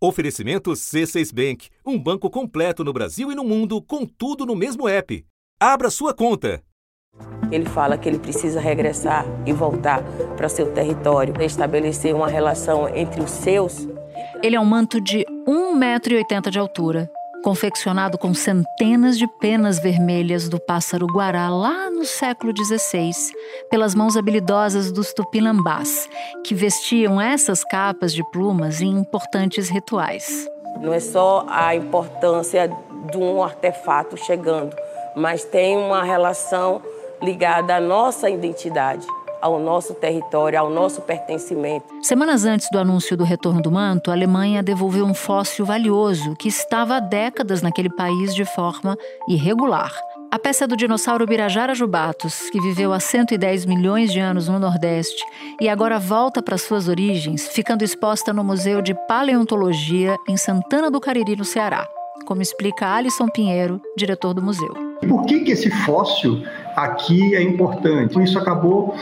Oferecimento C6 Bank, um banco completo no Brasil e no mundo, com tudo no mesmo app. Abra sua conta. Ele fala que ele precisa regressar e voltar para seu território, estabelecer uma relação entre os seus. Ele é um manto de 1,80m de altura, confeccionado com centenas de penas vermelhas do pássaro guará lá no século XVI, pelas mãos habilidosas dos tupinambás, que vestiam essas capas de plumas em importantes rituais. Não é só a importância de um artefato chegando, mas tem uma relação ligada à nossa identidade ao nosso território, ao nosso pertencimento. Semanas antes do anúncio do retorno do manto, a Alemanha devolveu um fóssil valioso que estava há décadas naquele país de forma irregular. A peça é do dinossauro Birajara jubatus, que viveu há 110 milhões de anos no Nordeste e agora volta para suas origens, ficando exposta no Museu de Paleontologia em Santana do Cariri, no Ceará, como explica Alisson Pinheiro, diretor do museu. Por que, que esse fóssil aqui é importante? Isso acabou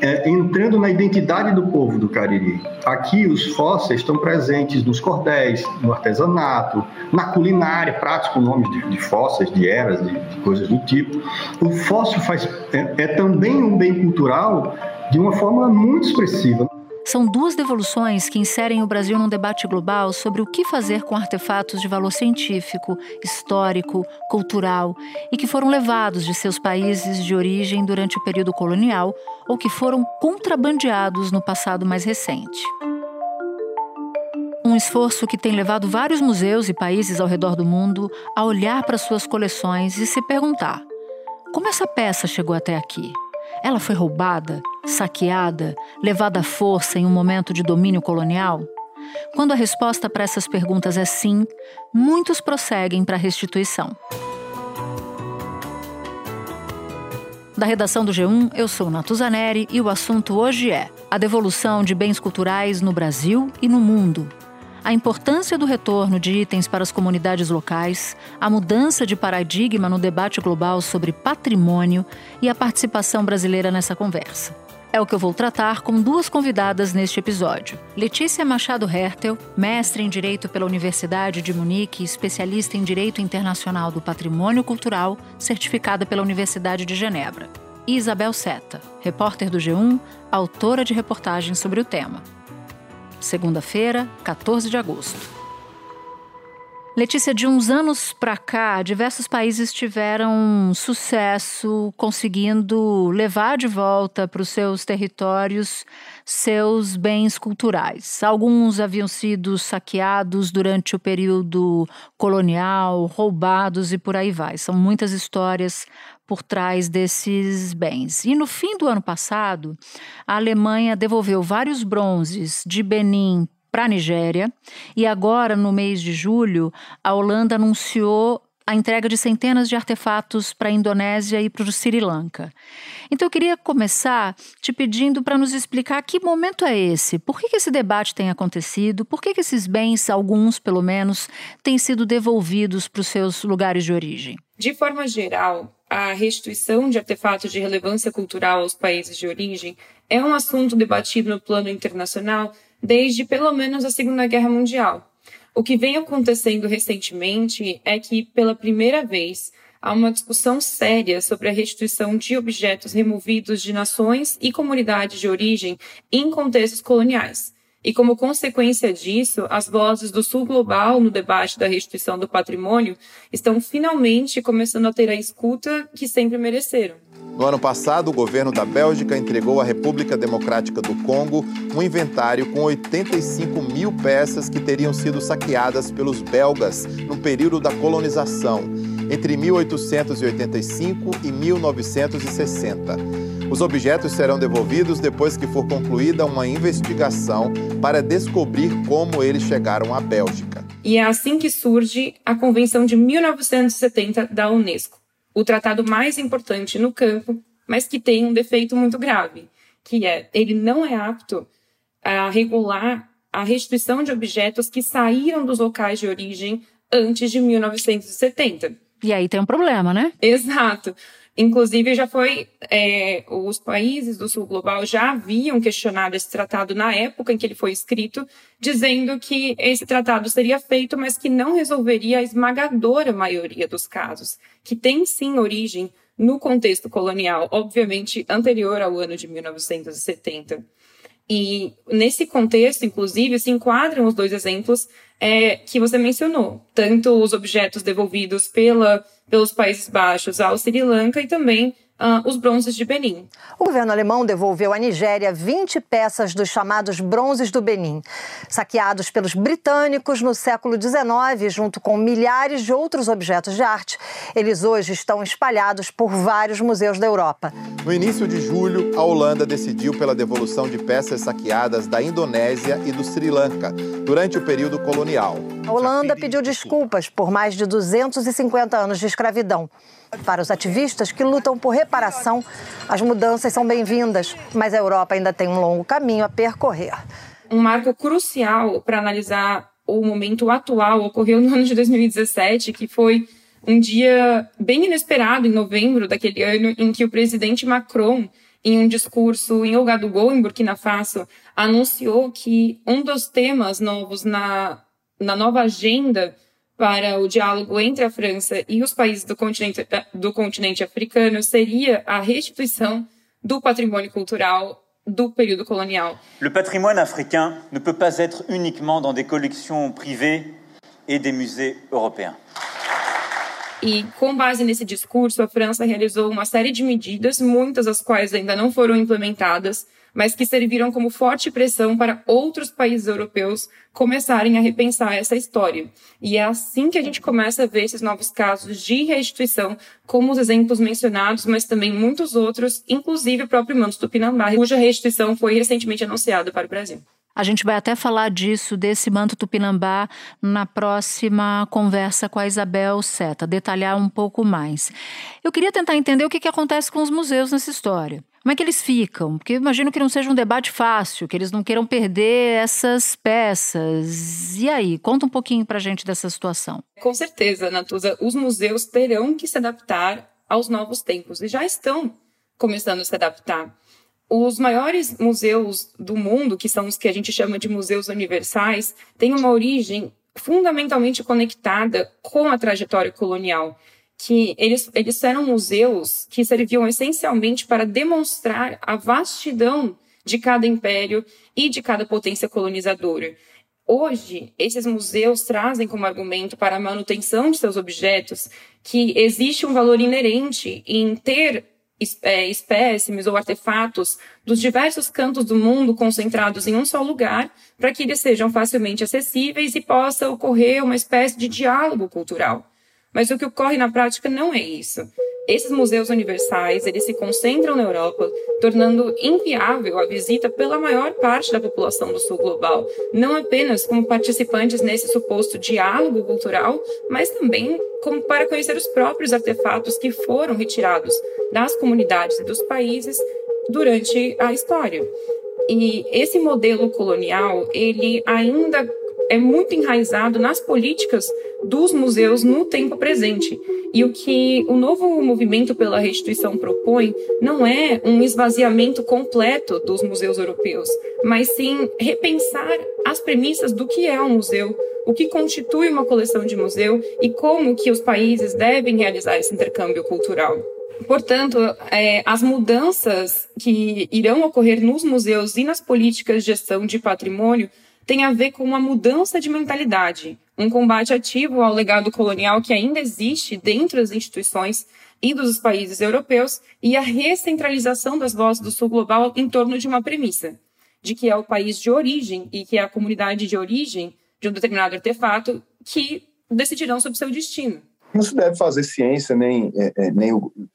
é, entrando na identidade do povo do Cariri. Aqui os fósseis estão presentes nos cordéis, no artesanato, na culinária, pratos com nomes de, de fósseis, de eras, de, de, coisas do tipo. O fóssil faz, é, é também um bem cultural de uma forma muito expressiva. São duas devoluções que inserem o Brasil num debate global sobre o que fazer com artefatos de valor científico, histórico, cultural e que foram levados de seus países de origem durante o período colonial ou que foram contrabandeados no passado mais recente. Um esforço que tem levado vários museus e países ao redor do mundo a olhar para suas coleções e se perguntar: como essa peça chegou até aqui? Ela foi roubada, saqueada, levada à força em um momento de domínio colonial? Quando a resposta para essas perguntas é sim, muitos prosseguem para a restituição. Da redação do G1, eu sou Natuzaneri e o assunto hoje é a devolução de bens culturais no Brasil e no mundo a importância do retorno de itens para as comunidades locais, a mudança de paradigma no debate global sobre patrimônio e a participação brasileira nessa conversa. É o que eu vou tratar com duas convidadas neste episódio. Letícia Machado Hertel, mestre em Direito pela Universidade de Munique e especialista em Direito Internacional do Patrimônio Cultural, certificada pela Universidade de Genebra. E Isabel Seta, repórter do G1, autora de reportagens sobre o tema segunda-feira, 14 de agosto. Letícia, de uns anos para cá, diversos países tiveram sucesso conseguindo levar de volta para os seus territórios seus bens culturais. Alguns haviam sido saqueados durante o período colonial, roubados e por aí vai. São muitas histórias por trás desses bens. E no fim do ano passado, a Alemanha devolveu vários bronzes de Benin para a Nigéria e agora, no mês de julho, a Holanda anunciou a entrega de centenas de artefatos para a Indonésia e para o Sri Lanka. Então eu queria começar te pedindo para nos explicar que momento é esse, por que, que esse debate tem acontecido, por que, que esses bens, alguns pelo menos, têm sido devolvidos para os seus lugares de origem. De forma geral, a restituição de artefatos de relevância cultural aos países de origem é um assunto debatido no plano internacional desde pelo menos a Segunda Guerra Mundial. O que vem acontecendo recentemente é que, pela primeira vez, há uma discussão séria sobre a restituição de objetos removidos de nações e comunidades de origem em contextos coloniais. E como consequência disso, as vozes do Sul Global no debate da restituição do patrimônio estão finalmente começando a ter a escuta que sempre mereceram. No ano passado, o governo da Bélgica entregou à República Democrática do Congo um inventário com 85 mil peças que teriam sido saqueadas pelos belgas no período da colonização, entre 1885 e 1960. Os objetos serão devolvidos depois que for concluída uma investigação para descobrir como eles chegaram à Bélgica. E é assim que surge a Convenção de 1970 da Unesco, o tratado mais importante no campo, mas que tem um defeito muito grave, que é ele não é apto a regular a restituição de objetos que saíram dos locais de origem antes de 1970. E aí tem um problema, né? Exato. Inclusive, já foi. É, os países do sul global já haviam questionado esse tratado na época em que ele foi escrito, dizendo que esse tratado seria feito, mas que não resolveria a esmagadora maioria dos casos, que tem sim origem no contexto colonial, obviamente anterior ao ano de 1970. E nesse contexto, inclusive, se enquadram os dois exemplos é, que você mencionou, tanto os objetos devolvidos pela, pelos Países Baixos ao Sri Lanka e também uh, os bronzes de Benin. O governo alemão devolveu à Nigéria 20 peças dos chamados bronzes do Benin, saqueados pelos britânicos no século XIX, junto com milhares de outros objetos de arte. Eles hoje estão espalhados por vários museus da Europa. No início de julho, a Holanda decidiu pela devolução de peças saqueadas da Indonésia e do Sri Lanka durante o período colonial. A Holanda pediu desculpas por mais de 250 anos de escravidão. Para os ativistas que lutam por reparação, as mudanças são bem-vindas, mas a Europa ainda tem um longo caminho a percorrer. Um marco crucial para analisar o momento atual ocorreu no ano de 2017, que foi um dia bem inesperado, em novembro daquele ano, em que o presidente Macron, em um discurso em Ouagadougou, em Burkina Faso, anunciou que um dos temas novos na, na nova agenda para o diálogo entre a França e os países do continente, do continente africano seria a restituição do patrimônio cultural do período colonial. Le patrimoine africain ne peut pas être uniquement dans des collections privées et des musées européens. E com base nesse discurso, a França realizou uma série de medidas, muitas das quais ainda não foram implementadas, mas que serviram como forte pressão para outros países europeus começarem a repensar essa história. E é assim que a gente começa a ver esses novos casos de restituição, como os exemplos mencionados, mas também muitos outros, inclusive o próprio Manto Tupinambá, cuja restituição foi recentemente anunciada para o Brasil. A gente vai até falar disso, desse manto tupinambá, na próxima conversa com a Isabel Seta, detalhar um pouco mais. Eu queria tentar entender o que, que acontece com os museus nessa história. Como é que eles ficam? Porque imagino que não seja um debate fácil, que eles não queiram perder essas peças. E aí, conta um pouquinho para a gente dessa situação. Com certeza, Natuza, os museus terão que se adaptar aos novos tempos e já estão começando a se adaptar. Os maiores museus do mundo, que são os que a gente chama de museus universais, têm uma origem fundamentalmente conectada com a trajetória colonial que eles, eles eram museus que serviam essencialmente para demonstrar a vastidão de cada império e de cada potência colonizadora. Hoje, esses museus trazem como argumento para a manutenção de seus objetos que existe um valor inerente em ter é, espécimes ou artefatos dos diversos cantos do mundo concentrados em um só lugar, para que eles sejam facilmente acessíveis e possa ocorrer uma espécie de diálogo cultural. Mas o que ocorre na prática não é isso. Esses museus universais, eles se concentram na Europa, tornando inviável a visita pela maior parte da população do sul global, não apenas como participantes nesse suposto diálogo cultural, mas também como para conhecer os próprios artefatos que foram retirados das comunidades e dos países durante a história. E esse modelo colonial, ele ainda é muito enraizado nas políticas dos museus no tempo presente. E o que o novo movimento pela restituição propõe não é um esvaziamento completo dos museus europeus, mas sim repensar as premissas do que é um museu, o que constitui uma coleção de museu e como que os países devem realizar esse intercâmbio cultural. Portanto, é, as mudanças que irão ocorrer nos museus e nas políticas de gestão de patrimônio tem a ver com uma mudança de mentalidade, um combate ativo ao legado colonial que ainda existe dentro das instituições e dos países europeus e a recentralização das vozes do sul global em torno de uma premissa, de que é o país de origem e que é a comunidade de origem de um determinado artefato que decidirão sobre seu destino. Não se deve fazer ciência nem, é, é nem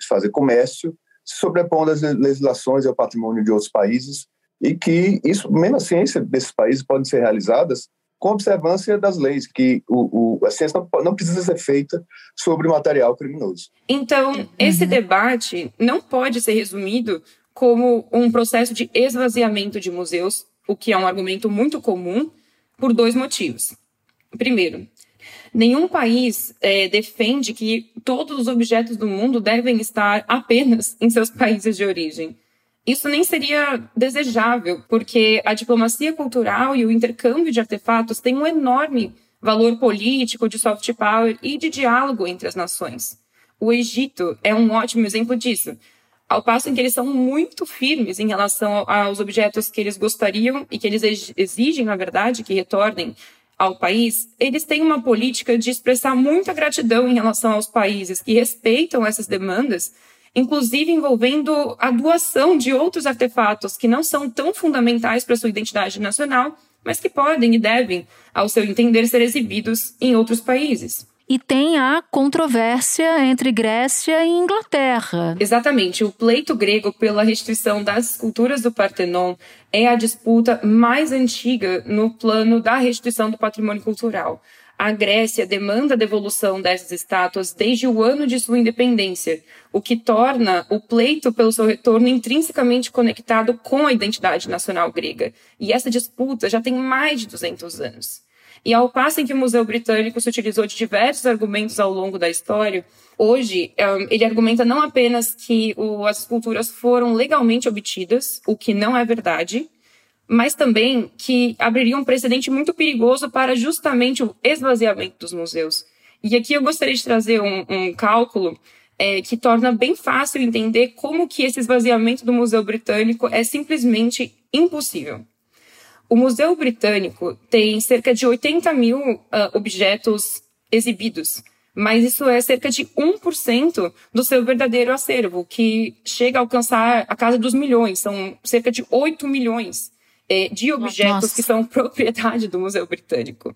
fazer comércio se sobrepondo às legislações e ao patrimônio de outros países e que isso, mesmo a ciência desses países podem ser realizadas com observância das leis, que o, o, a ciência não, não, precisa ser feita sobre material criminoso. Então, uhum. esse debate não pode ser resumido como um processo de esvaziamento de museus, o que é um argumento muito comum, por dois motivos. Primeiro, Nenhum país é, defende que todos os objetos do mundo devem estar apenas em seus países de origem. Isso nem seria desejável, porque a diplomacia cultural e o intercâmbio de artefatos têm um enorme valor político, de soft power e de diálogo entre as nações. O Egito é um ótimo exemplo disso. Ao passo em que eles são muito firmes em relação aos objetos que eles gostariam e que eles exigem, na verdade, que retornem ao país, eles têm uma política de expressar muita gratidão em relação aos países que respeitam essas demandas, inclusive envolvendo a doação de outros artefatos que não são tão fundamentais para sua identidade nacional, mas que podem e devem, ao seu entender, ser exibidos em outros países. E tem a controvérsia entre Grécia e Inglaterra. Exatamente. O pleito grego pela restrição das esculturas do Partenon é a disputa mais antiga no plano da restrição do patrimônio cultural. A Grécia demanda a devolução dessas estátuas desde o ano de sua independência, o que torna o pleito pelo seu retorno intrinsecamente conectado com a identidade nacional grega. E essa disputa já tem mais de 200 anos. E ao passo em que o Museu Britânico se utilizou de diversos argumentos ao longo da história, hoje ele argumenta não apenas que as esculturas foram legalmente obtidas, o que não é verdade, mas também que abriria um precedente muito perigoso para justamente o esvaziamento dos museus. E aqui eu gostaria de trazer um, um cálculo é, que torna bem fácil entender como que esse esvaziamento do Museu Britânico é simplesmente impossível. O Museu Britânico tem cerca de 80 mil uh, objetos exibidos, mas isso é cerca de 1% do seu verdadeiro acervo, que chega a alcançar a casa dos milhões. São cerca de 8 milhões de objetos Nossa. que são propriedade do Museu Britânico.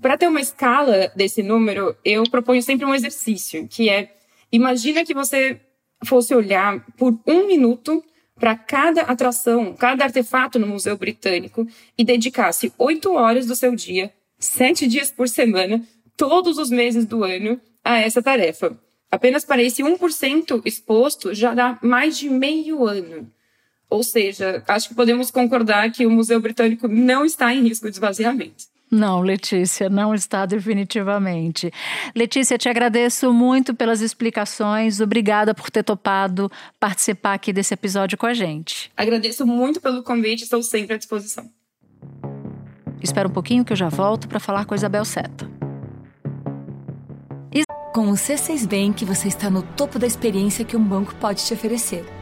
Para ter uma escala desse número, eu proponho sempre um exercício, que é imagina que você fosse olhar por um minuto para cada atração, cada artefato no Museu Britânico e dedicasse oito horas do seu dia, sete dias por semana, todos os meses do ano, a essa tarefa. Apenas para esse 1% exposto já dá mais de meio ano. Ou seja, acho que podemos concordar que o Museu Britânico não está em risco de esvaziamento. Não, Letícia, não está definitivamente. Letícia, te agradeço muito pelas explicações. Obrigada por ter topado participar aqui desse episódio com a gente. Agradeço muito pelo convite, estou sempre à disposição. Espera um pouquinho que eu já volto para falar com a Isabel Seta. Com o C6 Bank, você está no topo da experiência que um banco pode te oferecer.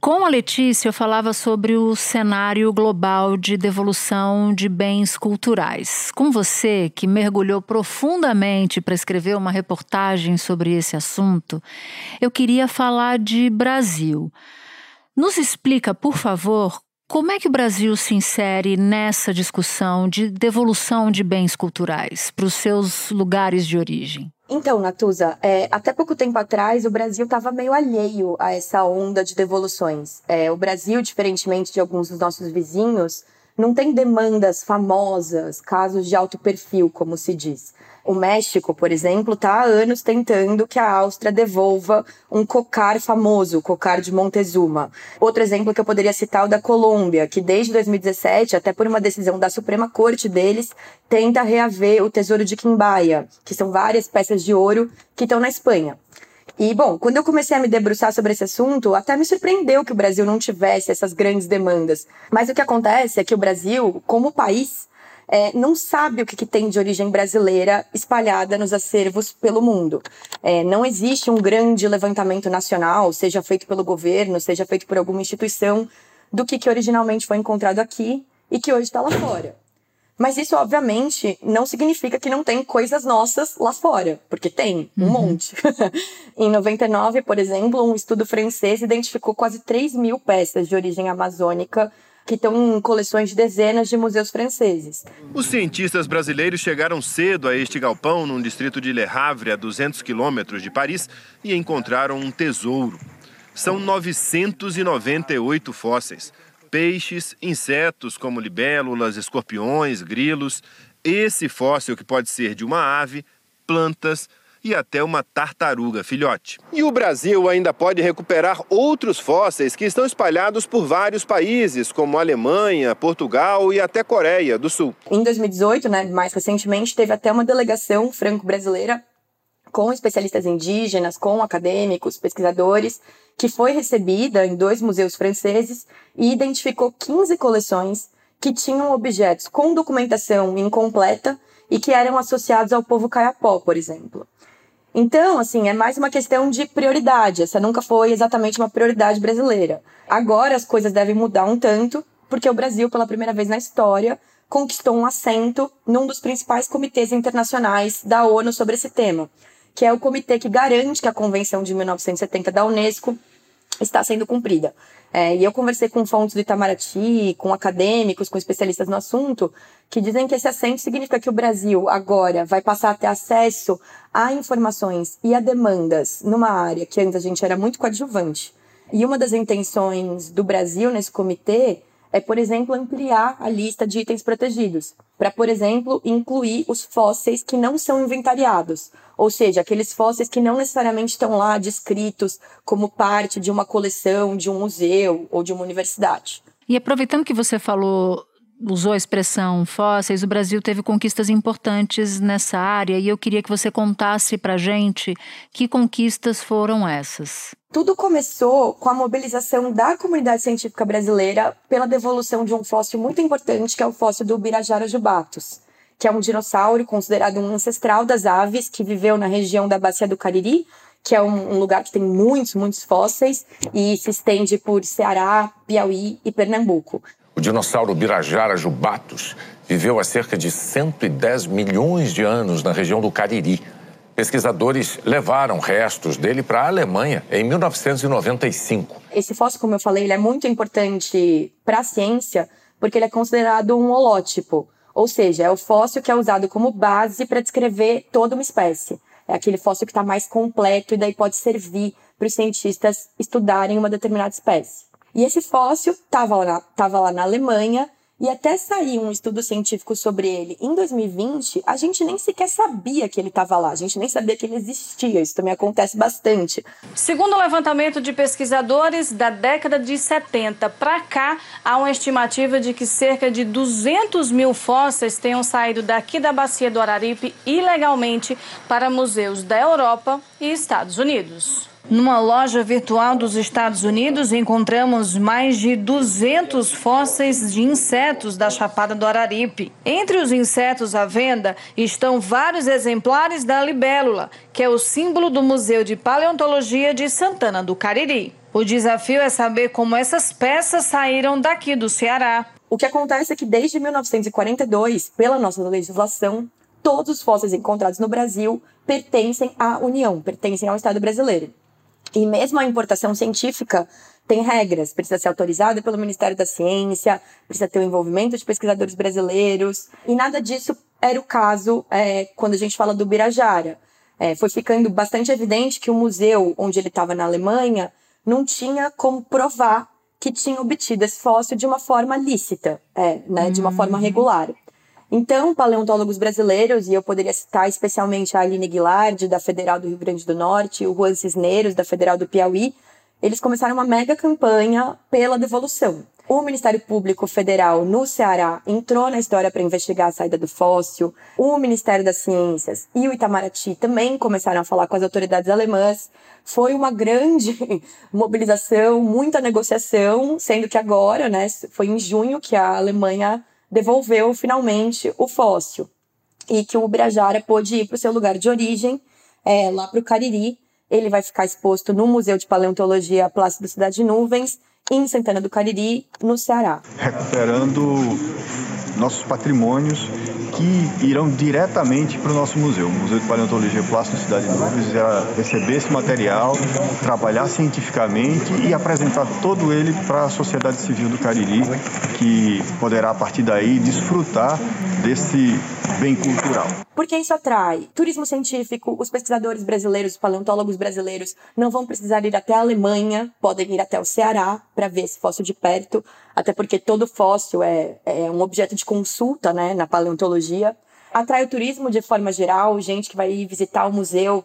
com a Letícia, eu falava sobre o cenário global de devolução de bens culturais. Com você, que mergulhou profundamente para escrever uma reportagem sobre esse assunto, eu queria falar de Brasil. Nos explica, por favor, como é que o Brasil se insere nessa discussão de devolução de bens culturais para os seus lugares de origem? Então, Natuza, é, até pouco tempo atrás o Brasil estava meio alheio a essa onda de devoluções. É, o Brasil, diferentemente de alguns dos nossos vizinhos, não tem demandas famosas, casos de alto perfil, como se diz. O México, por exemplo, está há anos tentando que a Áustria devolva um cocar famoso, o cocar de Montezuma. Outro exemplo que eu poderia citar é o da Colômbia, que desde 2017, até por uma decisão da Suprema Corte deles, tenta reaver o tesouro de Quimbaia, que são várias peças de ouro que estão na Espanha. E, bom, quando eu comecei a me debruçar sobre esse assunto, até me surpreendeu que o Brasil não tivesse essas grandes demandas. Mas o que acontece é que o Brasil, como país, é, não sabe o que, que, tem de origem brasileira espalhada nos acervos pelo mundo. É, não existe um grande levantamento nacional, seja feito pelo governo, seja feito por alguma instituição, do que, que originalmente foi encontrado aqui e que hoje está lá fora. Mas isso, obviamente, não significa que não tem coisas nossas lá fora, porque tem um uhum. monte. em 99, por exemplo, um estudo francês identificou quase 3 mil peças de origem amazônica que estão em coleções de dezenas de museus franceses. Os cientistas brasileiros chegaram cedo a este galpão, num distrito de Le Havre, a 200 quilômetros de Paris, e encontraram um tesouro. São 998 fósseis. Peixes, insetos como libélulas, escorpiões, grilos. Esse fóssil, que pode ser de uma ave, plantas, e até uma tartaruga filhote. E o Brasil ainda pode recuperar outros fósseis que estão espalhados por vários países, como Alemanha, Portugal e até Coreia do Sul. Em 2018, né, mais recentemente, teve até uma delegação franco-brasileira com especialistas indígenas, com acadêmicos, pesquisadores, que foi recebida em dois museus franceses e identificou 15 coleções que tinham objetos com documentação incompleta e que eram associados ao povo caiapó, por exemplo. Então, assim, é mais uma questão de prioridade. Essa nunca foi exatamente uma prioridade brasileira. Agora as coisas devem mudar um tanto, porque o Brasil, pela primeira vez na história, conquistou um assento num dos principais comitês internacionais da ONU sobre esse tema, que é o comitê que garante que a Convenção de 1970 da Unesco está sendo cumprida. É, e eu conversei com fontes do Itamaraty, com acadêmicos, com especialistas no assunto, que dizem que esse assento significa que o Brasil agora vai passar a ter acesso a informações e a demandas numa área que antes a gente era muito coadjuvante. E uma das intenções do Brasil nesse comitê é, por exemplo, ampliar a lista de itens protegidos, para, por exemplo, incluir os fósseis que não são inventariados, ou seja, aqueles fósseis que não necessariamente estão lá descritos como parte de uma coleção, de um museu ou de uma universidade. E aproveitando que você falou usou a expressão fósseis, o Brasil teve conquistas importantes nessa área e eu queria que você contasse para gente que conquistas foram essas. Tudo começou com a mobilização da comunidade científica brasileira pela devolução de um fóssil muito importante, que é o fóssil do Birajara jubatus, que é um dinossauro considerado um ancestral das aves que viveu na região da Bacia do Cariri, que é um, lugar que tem muitos, muitos fósseis e se estende por Ceará, Piauí e Pernambuco. O dinossauro Birajara jubatus viveu há cerca de 110 milhões de anos na região do Cariri. Pesquisadores levaram restos dele para a Alemanha em 1995. Esse fóssil, como eu falei, ele é muito importante para a ciência porque ele é considerado um holótipo, ou seja, é o fóssil que é usado como base para descrever toda uma espécie. É aquele fóssil que está mais completo e daí pode servir para os cientistas estudarem uma determinada espécie. E esse fóssil estava lá, tava lá na Alemanha e até sair um estudo científico sobre ele em 2020, a gente nem sequer sabia que ele estava lá, a gente nem sabia que ele existia. Isso também acontece bastante. Segundo o levantamento de pesquisadores, da década de 70 para cá, há uma estimativa de que cerca de 200 mil fósseis tenham saído daqui da bacia do Araripe ilegalmente para museus da Europa e Estados Unidos. Numa loja virtual dos Estados Unidos, encontramos mais de 200 fósseis de insetos da Chapada do Araripe. Entre os insetos à venda estão vários exemplares da libélula, que é o símbolo do Museu de Paleontologia de Santana do Cariri. O desafio é saber como essas peças saíram daqui do Ceará. O que acontece é que desde 1942, pela nossa legislação, todos os fósseis encontrados no Brasil pertencem à União, pertencem ao Estado brasileiro. E mesmo a importação científica tem regras, precisa ser autorizada pelo Ministério da Ciência, precisa ter o envolvimento de pesquisadores brasileiros, e nada disso era o caso é, quando a gente fala do Birajara. É, foi ficando bastante evidente que o museu onde ele estava na Alemanha não tinha como provar que tinha obtido esse fóssil de uma forma lícita, é, né, de uma forma uhum. regular. Então, paleontólogos brasileiros, e eu poderia citar especialmente a Aline Guilard, da Federal do Rio Grande do Norte, o Juan Cisneiros, da Federal do Piauí, eles começaram uma mega campanha pela devolução. O Ministério Público Federal no Ceará entrou na história para investigar a saída do fóssil. O Ministério das Ciências e o Itamaraty também começaram a falar com as autoridades alemãs. Foi uma grande mobilização, muita negociação, sendo que agora, né, foi em junho que a Alemanha devolveu finalmente o fóssil e que o Ubirajara pôde ir para o seu lugar de origem, é, lá para o Cariri. Ele vai ficar exposto no Museu de Paleontologia Plácido Cidade de Nuvens, em Santana do Cariri, no Ceará. Recuperando nossos patrimônios que irão diretamente para o nosso museu. O Museu de Paleontologia Plástica Cidade de Nuvens irá receber esse material, trabalhar cientificamente e apresentar todo ele para a sociedade civil do Cariri, que poderá, a partir daí, desfrutar desse bem cultural. Porque isso atrai turismo científico, os pesquisadores brasileiros, os paleontólogos brasileiros não vão precisar ir até a Alemanha, podem ir até o Ceará para ver esse fóssil de perto, até porque todo fóssil é, é um objeto de consulta né, na paleontologia. Atrai o turismo de forma geral, gente que vai visitar o museu,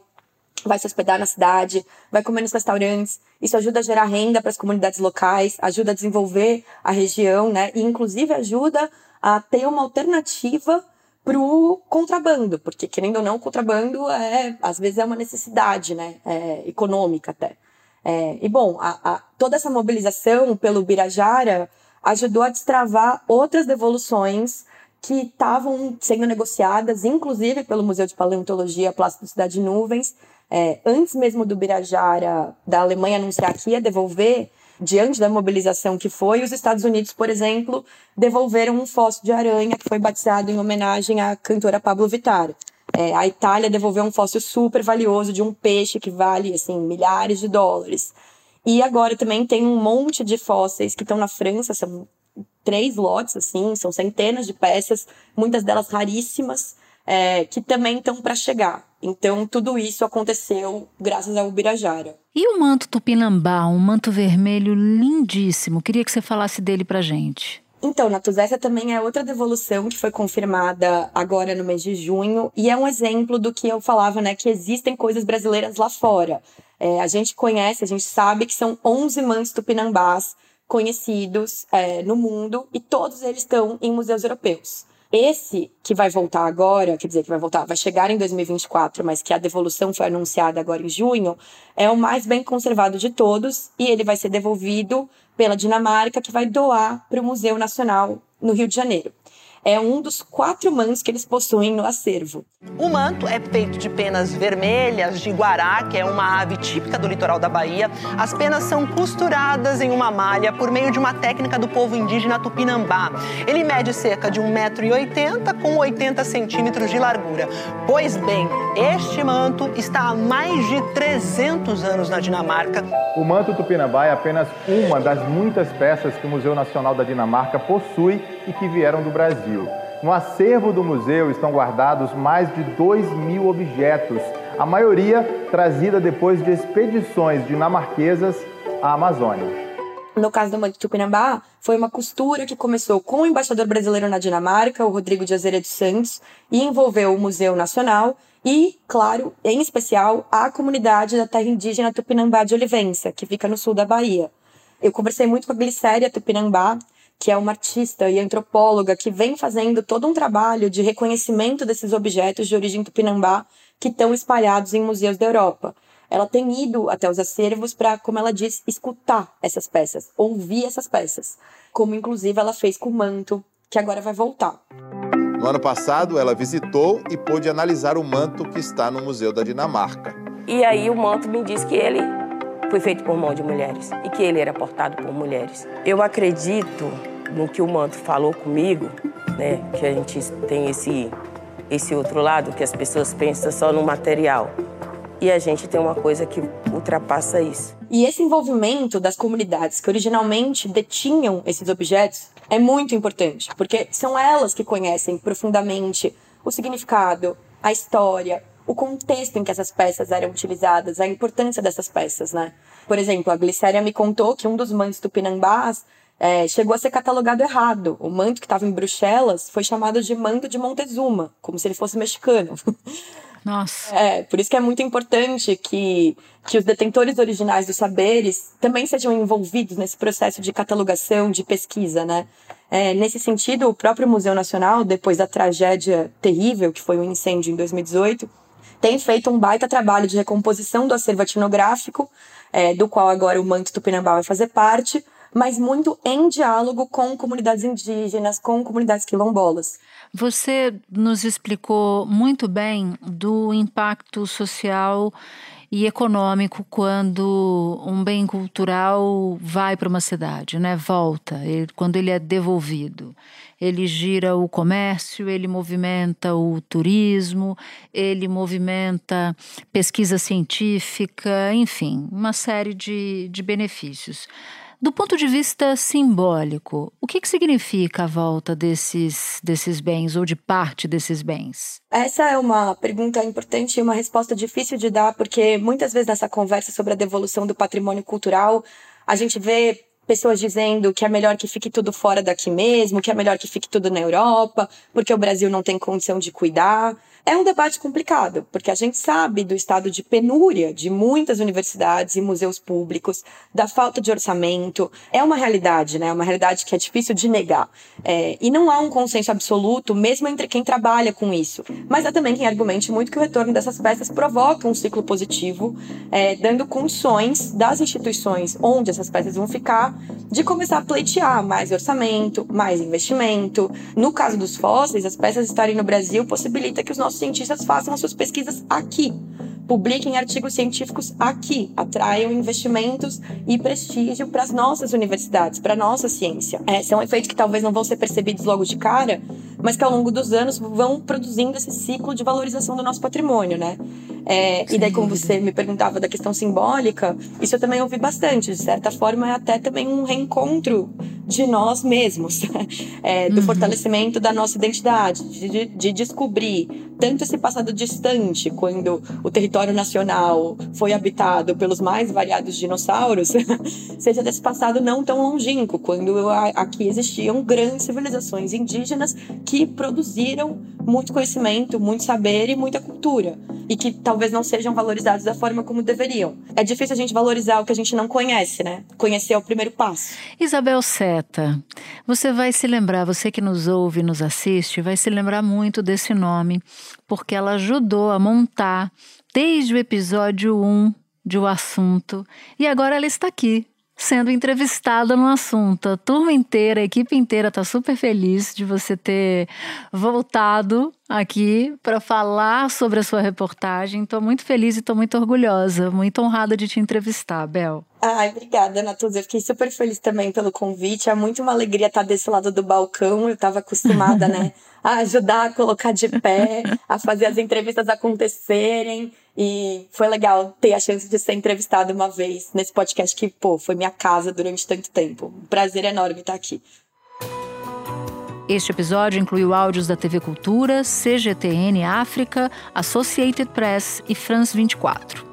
vai se hospedar na cidade, vai comer nos restaurantes. Isso ajuda a gerar renda para as comunidades locais, ajuda a desenvolver a região, né? E inclusive ajuda a ter uma alternativa para o contrabando, porque querendo ou não, o contrabando é às vezes é uma necessidade, né? É, econômica até. É, e bom, a, a, toda essa mobilização pelo Birajara ajudou a destravar outras devoluções que estavam sendo negociadas, inclusive pelo Museu de Paleontologia Plástico Cidade de Nuvens, é, antes mesmo do Birajara, da Alemanha anunciar que ia devolver, diante da mobilização que foi, os Estados Unidos, por exemplo, devolveram um fóssil de aranha que foi batizado em homenagem à cantora Pablo Vittar. É, a Itália devolveu um fóssil super valioso de um peixe que vale assim milhares de dólares. E agora também tem um monte de fósseis que estão na França, são três lotes, assim, são centenas de peças, muitas delas raríssimas, é, que também estão para chegar. Então, tudo isso aconteceu graças ao Ubirajara. E o manto tupinambá, um manto vermelho lindíssimo. Queria que você falasse dele para gente. Então, Natuzessa também é outra devolução que foi confirmada agora no mês de junho e é um exemplo do que eu falava, né, que existem coisas brasileiras lá fora. É, a gente conhece, a gente sabe que são 11 mantos tupinambás conhecidos é, no mundo e todos eles estão em museus europeus. Esse que vai voltar agora, quer dizer, que vai voltar, vai chegar em 2024, mas que a devolução foi anunciada agora em junho, é o mais bem conservado de todos e ele vai ser devolvido pela Dinamarca, que vai doar para o Museu Nacional no Rio de Janeiro é um dos quatro mantos que eles possuem no acervo. O manto é feito de penas vermelhas de guará, que é uma ave típica do litoral da Bahia. As penas são costuradas em uma malha por meio de uma técnica do povo indígena tupinambá. Ele mede cerca de 1,80m com 80 centímetros de largura. Pois bem, este manto está há mais de 300 anos na Dinamarca. O manto tupinambá é apenas uma das muitas peças que o Museu Nacional da Dinamarca possui e que vieram do Brasil. No acervo do museu estão guardados mais de 2 mil objetos, a maioria trazida depois de expedições dinamarquesas à Amazônia. No caso do Mangue Tupinambá, foi uma costura que começou com o embaixador brasileiro na Dinamarca, o Rodrigo de Azeredo Santos, e envolveu o Museu Nacional e, claro, em especial, a comunidade da terra indígena Tupinambá de Olivença, que fica no sul da Bahia. Eu conversei muito com a Glicéria Tupinambá, que é uma artista e antropóloga que vem fazendo todo um trabalho de reconhecimento desses objetos de origem tupinambá que estão espalhados em museus da Europa. Ela tem ido até os acervos para, como ela diz, escutar essas peças, ouvir essas peças, como inclusive ela fez com o manto, que agora vai voltar. No ano passado, ela visitou e pôde analisar o manto que está no Museu da Dinamarca. E aí o manto me diz que ele foi feito por mão de mulheres e que ele era portado por mulheres. Eu acredito no que o manto falou comigo, né, que a gente tem esse esse outro lado que as pessoas pensam só no material. E a gente tem uma coisa que ultrapassa isso. E esse envolvimento das comunidades que originalmente detinham esses objetos é muito importante, porque são elas que conhecem profundamente o significado, a história, o contexto em que essas peças eram utilizadas, a importância dessas peças, né? Por exemplo, a Glicéria me contou que um dos mantos tupinambás é, chegou a ser catalogado errado. O manto que estava em Bruxelas foi chamado de manto de Montezuma, como se ele fosse mexicano. Nossa. É, por isso que é muito importante que, que os detentores originais dos saberes também sejam envolvidos nesse processo de catalogação, de pesquisa, né? É, nesse sentido, o próprio Museu Nacional, depois da tragédia terrível que foi o incêndio em 2018, tem feito um baita trabalho de recomposição do acervo etnográfico, é, do qual agora o Manto Tupinambá vai fazer parte, mas muito em diálogo com comunidades indígenas, com comunidades quilombolas. Você nos explicou muito bem do impacto social e econômico quando um bem cultural vai para uma cidade, né? Volta, ele, quando ele é devolvido. Ele gira o comércio, ele movimenta o turismo, ele movimenta pesquisa científica, enfim, uma série de, de benefícios. Do ponto de vista simbólico, o que, que significa a volta desses, desses bens ou de parte desses bens? Essa é uma pergunta importante e uma resposta difícil de dar, porque muitas vezes nessa conversa sobre a devolução do patrimônio cultural, a gente vê pessoas dizendo que é melhor que fique tudo fora daqui mesmo, que é melhor que fique tudo na Europa, porque o Brasil não tem condição de cuidar. É um debate complicado, porque a gente sabe do estado de penúria de muitas universidades e museus públicos, da falta de orçamento. É uma realidade, né? É uma realidade que é difícil de negar. É, e não há um consenso absoluto, mesmo entre quem trabalha com isso. Mas há também quem argumente muito que o retorno dessas peças provoca um ciclo positivo, é, dando condições das instituições onde essas peças vão ficar de começar a pleitear mais orçamento, mais investimento. No caso dos fósseis, as peças estarem no Brasil possibilita que os nossos nossos cientistas façam as suas pesquisas aqui, publiquem artigos científicos aqui, atraiam investimentos e prestígio para as nossas universidades, para a nossa ciência. É, são efeitos que talvez não vão ser percebidos logo de cara, mas que ao longo dos anos vão produzindo esse ciclo de valorização do nosso patrimônio, né? É, e daí, como você me perguntava da questão simbólica, isso eu também ouvi bastante. De certa forma, é até também um reencontro de nós mesmos, é, do uhum. fortalecimento da nossa identidade, de, de descobrir tanto esse passado distante, quando o território nacional foi habitado pelos mais variados dinossauros, seja desse passado não tão longínquo, quando aqui existiam grandes civilizações indígenas que produziram muito conhecimento, muito saber e muita cultura, e que talvez não sejam valorizados da forma como deveriam. É difícil a gente valorizar o que a gente não conhece, né? Conhecer é o primeiro passo. Isabel Seta, você vai se lembrar, você que nos ouve nos assiste, vai se lembrar muito desse nome, porque ela ajudou a montar desde o episódio 1 de O Assunto, e agora ela está aqui sendo entrevistada no assunto. A turma inteira, a equipe inteira está super feliz de você ter voltado aqui para falar sobre a sua reportagem. Estou muito feliz e estou muito orgulhosa, muito honrada de te entrevistar, Bel. Ai, obrigada, Natuza. Eu fiquei super feliz também pelo convite. É muito uma alegria estar desse lado do balcão. Eu estava acostumada, né, a ajudar a colocar de pé, a fazer as entrevistas acontecerem. E foi legal ter a chance de ser entrevistada uma vez nesse podcast que, pô, foi minha casa durante tanto tempo. Um prazer enorme estar aqui. Este episódio incluiu áudios da TV Cultura, CGTN África, Associated Press e France 24.